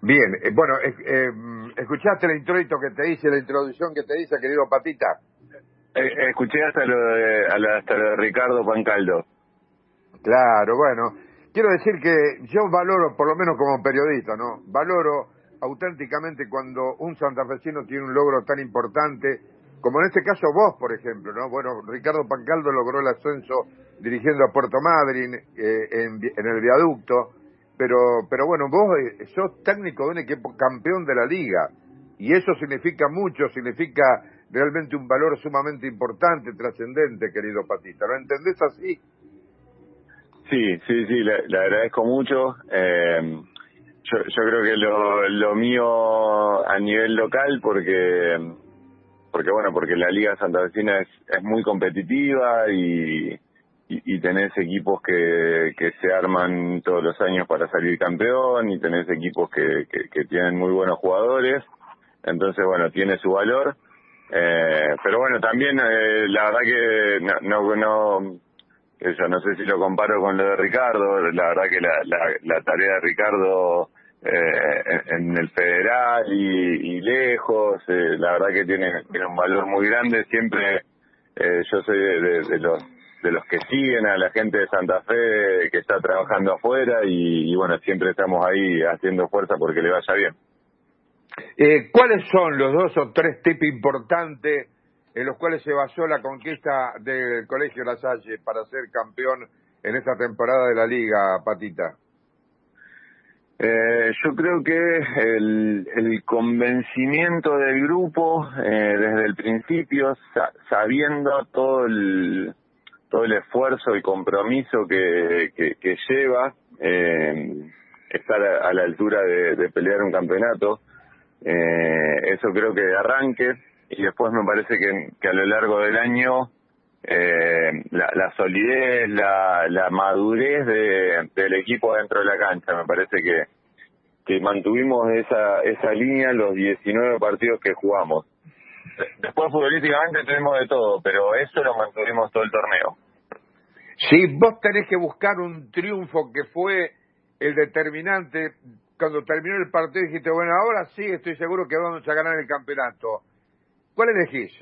Bien, eh, bueno, eh, eh, ¿escuchaste el introito que te hice, la introducción que te hice, querido Patita? Eh, escuché hasta lo, de, hasta lo de Ricardo Pancaldo. Claro, bueno, quiero decir que yo valoro, por lo menos como periodista, ¿no? Valoro auténticamente cuando un santafesino tiene un logro tan importante, como en este caso vos, por ejemplo, ¿no? Bueno, Ricardo Pancaldo logró el ascenso dirigiendo a Puerto Madryn eh, en, en, el viaducto, pero, pero bueno, vos eh, sos técnico de un equipo campeón de la liga, y eso significa mucho, significa realmente un valor sumamente importante, trascendente, querido Patita. ¿Lo entendés así? Sí, sí, sí, le, agradezco mucho. Eh, yo, yo creo que lo, lo mío a nivel local, porque, porque bueno, porque la Liga Santa Vecina es, es muy competitiva y, y, tenés equipos que, que se arman todos los años para salir campeón y tenés equipos que, que, tienen muy buenos jugadores. Entonces, bueno, tiene su valor. Eh, pero bueno, también eh, la verdad que no, no, no yo no sé si lo comparo con lo de Ricardo, la verdad que la, la, la tarea de Ricardo eh, en, el federal y, y lejos, eh, la verdad que tiene, tiene un valor muy grande, siempre eh, yo soy de, de, los de los que siguen a la gente de Santa Fe que está trabajando afuera y, y bueno, siempre estamos ahí haciendo fuerza porque le vaya bien. Eh, ¿Cuáles son los dos o tres tips importantes en los cuales se basó la conquista del Colegio La Salle para ser campeón en esta temporada de la Liga, Patita? Eh, yo creo que el, el convencimiento del grupo eh, desde el principio, sa sabiendo todo el todo el esfuerzo y compromiso que, lleva eh, estar a, la altura de, pelear un campeonato, eh, eso creo que de arranque y después me parece que, que a lo largo del año eh, la, la, solidez, la, la madurez de, del equipo dentro de la cancha. Me parece que, que mantuvimos esa, esa línea los 19 partidos que jugamos. Después futbolísticamente tenemos de todo, pero eso lo mantuvimos todo el torneo. Sí, vos tenés que buscar un triunfo que fue el determinante. Cuando terminó el partido dijiste, bueno, ahora sí estoy seguro que vamos a ganar el campeonato. ¿Cuál elegís?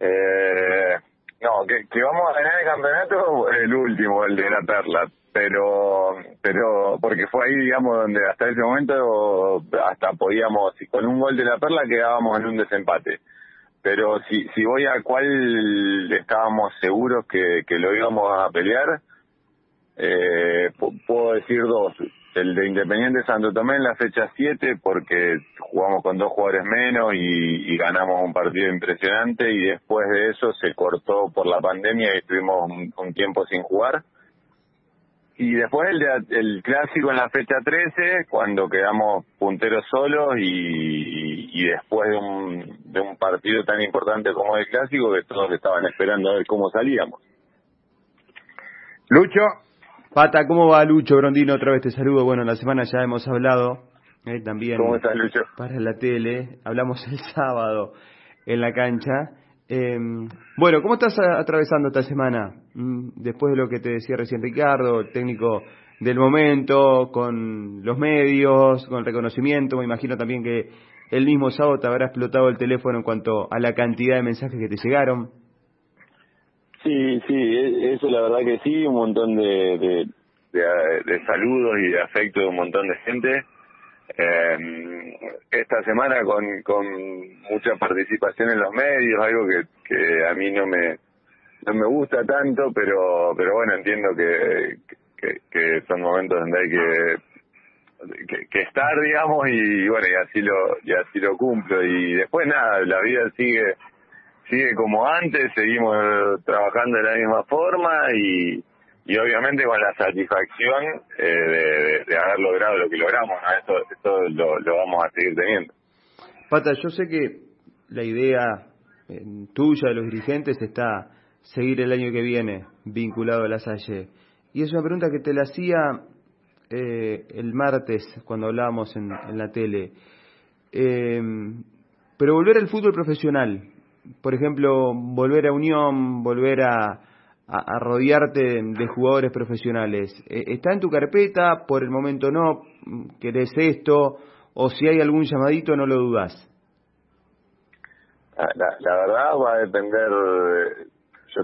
Eh, no, que, que vamos a ganar el campeonato el último, el de la Perla, pero pero porque fue ahí, digamos, donde hasta ese momento hasta podíamos, con un gol de la Perla quedábamos en un desempate. Pero si, si voy a cuál estábamos seguros que, que lo íbamos a pelear, eh, puedo decir dos el de Independiente Santo Tomé en la fecha 7 porque jugamos con dos jugadores menos y, ganamos un partido impresionante y después de eso se cortó por la pandemia y estuvimos un, tiempo sin jugar. Y después el, de, el clásico en la fecha 13 cuando quedamos punteros solos y, y, y después de un, de un partido tan importante como el clásico que todos estaban esperando a ver cómo salíamos. Lucho, Pata, ¿cómo va Lucho Brondino? Otra vez te saludo. Bueno, la semana ya hemos hablado eh, también ¿Cómo estás, Lucho? para la tele. Hablamos el sábado en la cancha. Eh, bueno, ¿cómo estás atravesando esta semana? Mm, después de lo que te decía recién Ricardo, el técnico del momento, con los medios, con el reconocimiento. Me imagino también que el mismo sábado te habrá explotado el teléfono en cuanto a la cantidad de mensajes que te llegaron. Sí, sí, e, eso la verdad que sí, un montón de, de, saludos y de afecto de un montón de gente. Eh, esta semana con, con mucha participación en los medios, algo que, que a mí no me no me gusta tanto, pero pero bueno, entiendo que, que, que son momentos donde hay que, que, que estar, digamos, y bueno, y así lo y así lo cumplo. Y después nada, la vida sigue sigue como antes, seguimos trabajando de la misma forma y, y obviamente con la satisfacción eh, de, de, haber logrado lo que logramos, ¿no? esto, esto lo, vamos a seguir teniendo. Pata, yo sé que la idea eh, tuya de los dirigentes está seguir el año que viene vinculado a la Salle. Y es una pregunta que te la hacía eh, el martes cuando hablábamos en, en la tele. Eh, pero volver al fútbol profesional, por ejemplo, volver a Unión, volver a, rodearte de, jugadores profesionales. Eh, ¿Está en tu carpeta? Por el momento no. ¿Querés esto? O si hay algún llamadito, no lo dudas. La, verdad va a depender, yo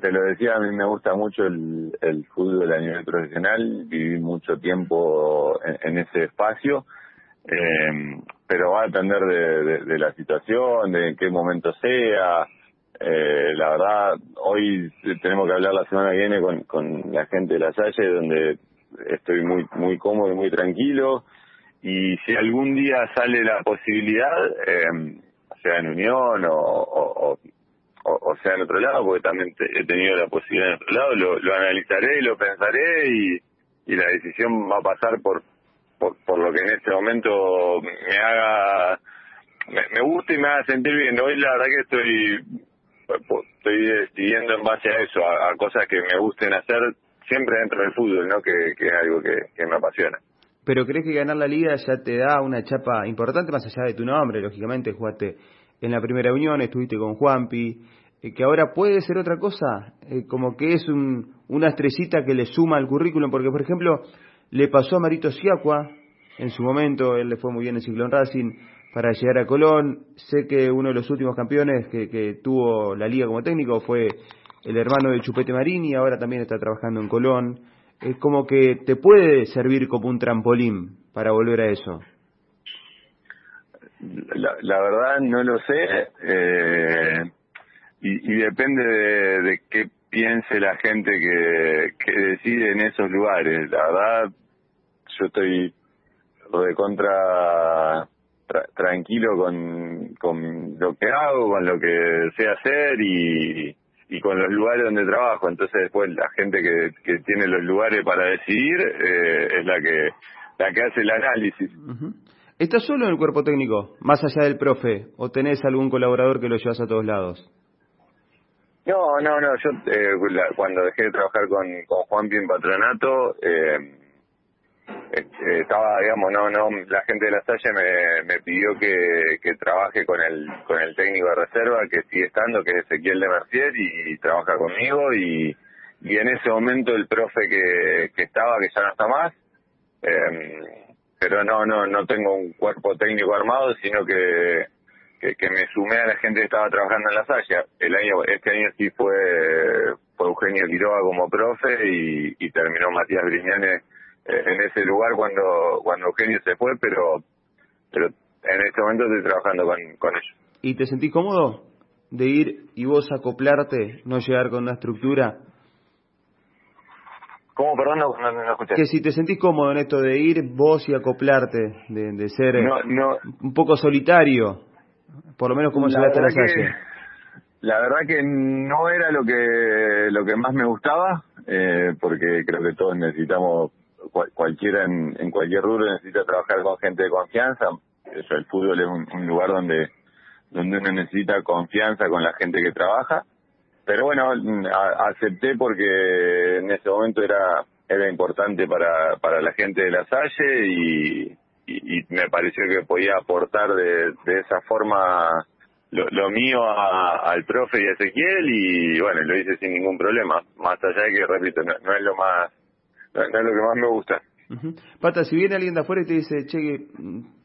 te, lo decía, a mí me gusta mucho el, el fútbol a nivel profesional, viví mucho tiempo en, ese espacio, eh, pero va a depender de, la situación, de en qué momento sea, eh, la verdad, hoy tenemos que hablar la semana que viene con, con la gente de la Salle, donde estoy muy muy cómodo y muy tranquilo. Y si algún día sale la posibilidad, eh, sea en Unión o, sea en otro lado, porque también he tenido la posibilidad en otro lado, lo, lo analizaré, lo pensaré y la decisión va a pasar por, por, por lo que en este momento me haga, me, me guste y me haga sentir bien. Hoy la verdad que estoy estoy decidiendo en base a eso, a, cosas que me gusten hacer siempre dentro del fútbol, ¿no? Que, es algo que, me apasiona. Pero crees que ganar la liga ya te da una chapa importante más allá de tu nombre, lógicamente jugaste en la primera unión, estuviste con Juanpi, eh, que ahora puede ser otra cosa, eh, como que es un, una estrellita que le suma al currículum, porque por ejemplo le pasó a Marito Siacua en su momento, él le fue muy bien en Ciclón Racing, para llegar a Colón. Sé que uno de los últimos campeones que, tuvo la liga como técnico fue el hermano de Chupete Marini, ahora también está trabajando en Colón. Es como que te puede servir como un trampolín para volver a eso. La, verdad no lo sé eh, y, depende de, qué piense la gente que, que decide en esos lugares. La verdad yo estoy de contra tranquilo con, con lo que hago, con lo que sé hacer y, y con los lugares donde trabajo. Entonces después la gente que, que tiene los lugares para decidir eh, es la que la que hace el análisis. ¿Estás solo en el cuerpo técnico, más allá del profe, o tenés algún colaborador que lo llevas a todos lados? No, no, no. Yo eh, cuando dejé de trabajar con, con Juan en Patronato, eh, estaba, digamos, no, no, la gente de la Salle me, me pidió que, que trabaje con el, con el técnico de reserva que sigue estando, que es Ezequiel de Mercier y, trabaja conmigo y, y en ese momento el profe que, que estaba, que ya no está más, eh, pero no, no, no tengo un cuerpo técnico armado, sino que, que, me sumé a la gente que estaba trabajando en la Salle. El año, este año sí fue, fue Eugenio Quiroga como profe y, y terminó Matías Briñanes en ese lugar cuando cuando Eugenio se fue, pero pero en este momento estoy trabajando con, con ellos. ¿Y te sentís cómodo de ir y vos acoplarte, no llegar con una estructura? ¿Cómo, perdón? No, no, escuché. Que si te sentís cómodo en esto de ir vos y acoplarte, de, de ser un poco solitario, por lo menos como se la, la calle. La verdad que no era lo que lo que más me gustaba, eh, porque creo que todos necesitamos cualquiera en, en, cualquier rubro necesita trabajar con gente de confianza. Eso, el fútbol es un, lugar donde donde uno necesita confianza con la gente que trabaja. Pero bueno, acepté porque en ese momento era era importante para para la gente de la Salle y, y, me pareció que podía aportar de, de esa forma lo, lo mío al profe y a Ezequiel y bueno, lo hice sin ningún problema. Más allá de que, repito, no es lo más es lo que más me gusta. Pata, si viene alguien de afuera y te dice, che,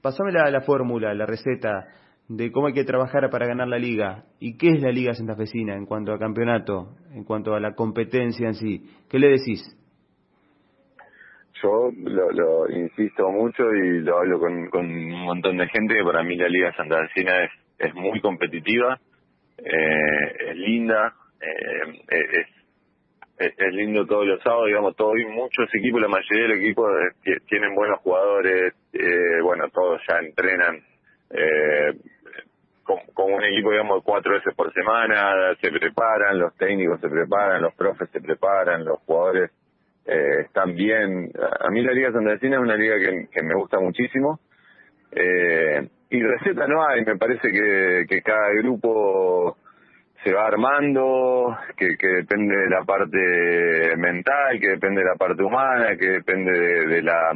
pasame la, la fórmula, la receta de cómo hay que trabajar para ganar la liga, y qué es la liga santafesina en cuanto a campeonato, en cuanto a la competencia en sí, ¿qué le decís? Yo lo, insisto mucho y lo hablo con, con, un montón de gente que para mí la liga santafesina es, es muy competitiva, eh, es linda, eh, es es, lindo todos los sábados, digamos, todos, muchos equipos, la mayoría de los equipos eh, tienen buenos jugadores, eh, bueno, todos ya entrenan eh, con, un equipo, digamos, cuatro veces por semana, se preparan, los técnicos se preparan, los profes se preparan, los jugadores eh, están bien. A mí la Liga Santafesina es una liga que, que me gusta muchísimo. Eh, y receta no hay, me parece que, que cada grupo se va armando, que, que depende de la parte mental, que depende de la parte humana, que depende de, la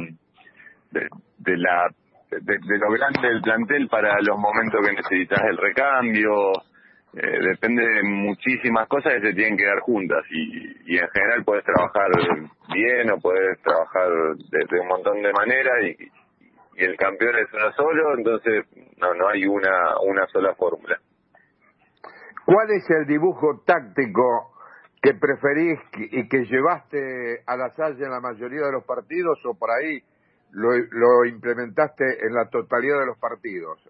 de, la de, lo grande del plantel para los momentos que necesitas el recambio. eh, depende de muchísimas cosas que se tienen que dar juntas y, en general puedes trabajar bien o puedes trabajar de, un montón de maneras y, y, el campeón es uno solo, entonces no no hay una una sola fórmula. ¿Cuál es el dibujo táctico que preferís y que llevaste a la Salle en la mayoría de los partidos o por ahí lo, lo implementaste en la totalidad de los partidos?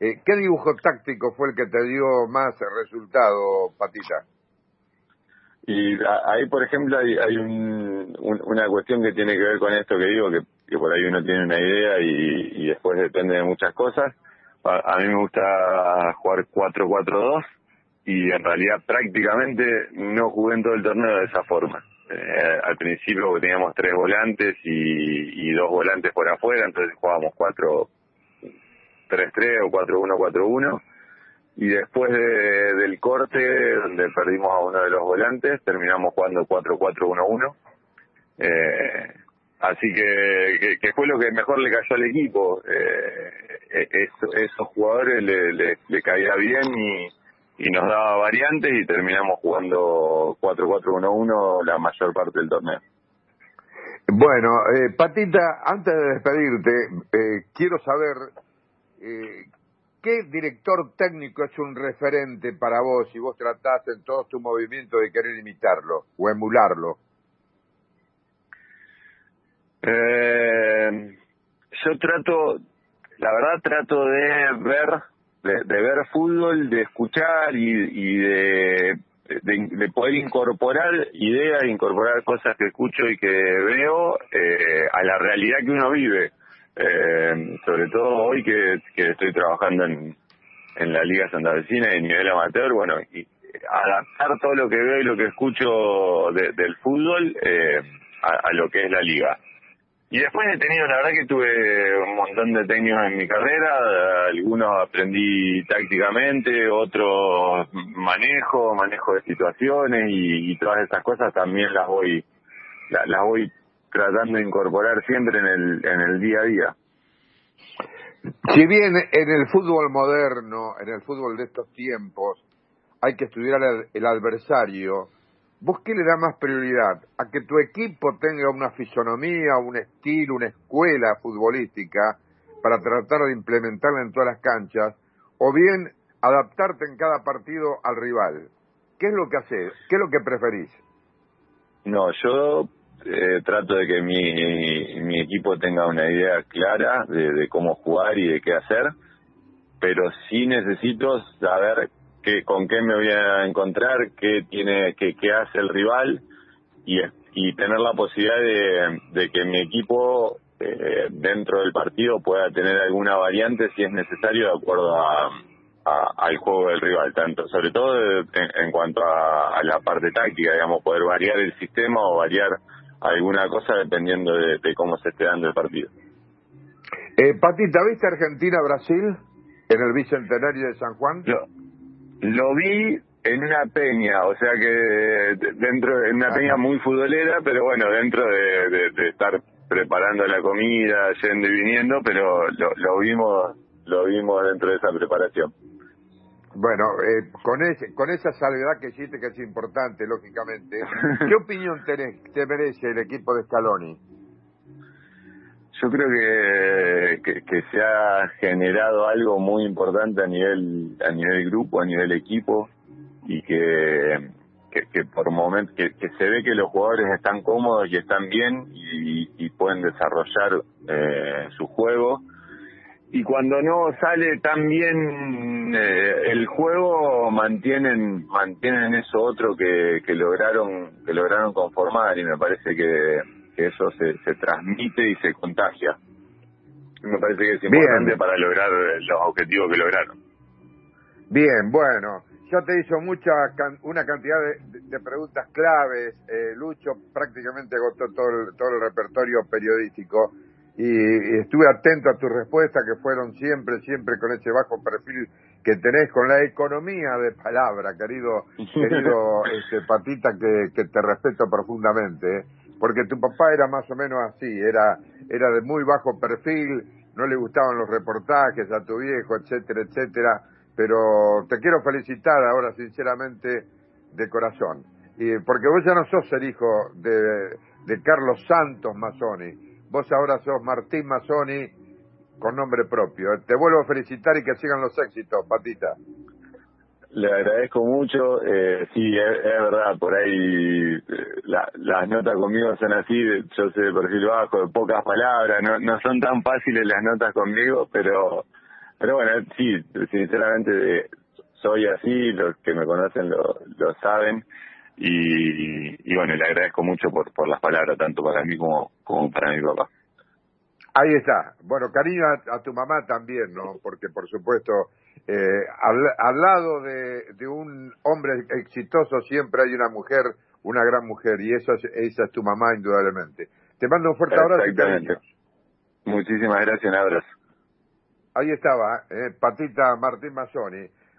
Eh, ¿Qué dibujo táctico fue el que te dio más resultado, Patita? Y ahí, por ejemplo, hay, hay un, una cuestión que tiene que ver con esto que digo, que, por ahí uno tiene una idea y, después depende de muchas cosas. A, mí me gusta jugar 4-4-2 y en realidad prácticamente no jugué en todo el torneo de esa forma. Eh, al principio teníamos tres volantes y, y dos volantes por afuera, entonces jugábamos 4 3-3 o 4-1-4-1. Y después del corte, donde perdimos a uno de los volantes, terminamos jugando 4-4-1-1. Eh, así que, que, fue lo que mejor le cayó al equipo. Eh, e-, esos jugadores le, le, caía bien y, y nos daba variantes y terminamos jugando 4-4-1-1 la mayor parte del torneo. Bueno, eh, Patita, antes de despedirte, eh, quiero saber eh, ¿qué director técnico es un referente para vos si vos tratás en todos tus movimientos de querer imitarlo o emularlo? Eh, yo trato, la verdad trato de ver, de, ver fútbol, de escuchar y, de, de, poder incorporar ideas, incorporar cosas que escucho y que veo eh, a la realidad que uno vive eh, sobre todo hoy que, estoy trabajando en, en la Liga Santa Vecina y nivel amateur, bueno, y adaptar todo lo que veo y lo que escucho del fútbol eh, a, lo que es la liga. Y después he tenido, la verdad que tuve un montón de técnicos en mi carrera, algunos aprendí tácticamente, otros manejo, manejo de situaciones y, todas esas cosas también las voy, las voy tratando de incorporar siempre en el, en el día a día. Si bien en el fútbol moderno, en el fútbol de estos tiempos, hay que estudiar el, adversario, ¿vos qué le da más prioridad? ¿A que tu equipo tenga una fisonomía, un estilo, una escuela futbolística para tratar de implementarla en todas las canchas? ¿O bien adaptarte en cada partido al rival? ¿Qué es lo que haces? ¿Qué es lo que preferís? No, yo eh, trato de que mi, mi equipo tenga una idea clara de, cómo jugar y de qué hacer, pero sí necesito saber qué, con qué me voy a encontrar, qué tiene, qué, qué hace el rival y, y tener la posibilidad de, de que mi equipo eh, dentro del partido pueda tener alguna variante si es necesario de acuerdo a, al juego del rival, tanto sobre todo en, cuanto a, a, la parte táctica, digamos, poder variar el sistema o variar alguna cosa dependiendo de, cómo se esté dando el partido. Eh, Patita, ¿viste Argentina-Brasil en el Bicentenario de San Juan? Lo, vi en una peña, o sea que dentro en una peña muy futbolera, pero bueno, dentro de, estar preparando la comida, yendo y viniendo, pero lo, lo vimos lo vimos dentro de esa preparación. Bueno, eh, con, ese, con esa salvedad que hiciste, que es importante, lógicamente, ¿qué opinión tenés, te merece el equipo de Scaloni? Yo creo que, que, se ha generado algo muy importante a nivel a nivel grupo, a nivel equipo, y que, que, por momentos que, se ve que los jugadores están cómodos y están bien y, y pueden desarrollar eh, su juego. Y cuando no sale tan bien eh, el juego mantienen mantienen eso otro que, que lograron que lograron conformar y me parece que, eso se, se transmite y se contagia. Me parece que es importante para lograr los objetivos que lograron. Bien bueno yo te hizo mucha una cantidad de, preguntas claves eh, Lucho prácticamente agotó todo todo el repertorio periodístico y, estuve atento a tus respuestas que fueron siempre, siempre con ese bajo perfil que tenés con la economía de palabra, querido, querido este, Patita, que, que te respeto profundamente, ¿eh? Porque tu papá era más o menos así, era, era de muy bajo perfil, no le gustaban los reportajes a tu viejo, etcétera, etcétera, pero te quiero felicitar ahora sinceramente de corazón, y porque vos ya no sos el hijo de, de Carlos Santos Mazzoni, vos ahora sos Martín Mazzoni con nombre propio. Te vuelvo a felicitar y que sigan los éxitos, Patita. Le agradezco mucho. Eh, sí, es, verdad, por ahí eh, las notas conmigo son así, yo soy de perfil bajo, de pocas palabras, no, no son tan fáciles las notas conmigo, pero pero bueno, sí, sinceramente soy así, los que me conocen lo, lo saben y, y bueno, le agradezco mucho por, por las palabras, tanto para mí como, como para mi papá. Ahí está. Bueno, cariño a, tu mamá también, ¿no? Porque, por supuesto, eh, al, lado de, de, un hombre exitoso siempre hay una mujer, una gran mujer, y esa es, esa es tu mamá, indudablemente. Te mando un fuerte abrazo. Exactamente. Muchísimas gracias, un abrazo. Ahí estaba, eh, Patita Martín Mazzoni.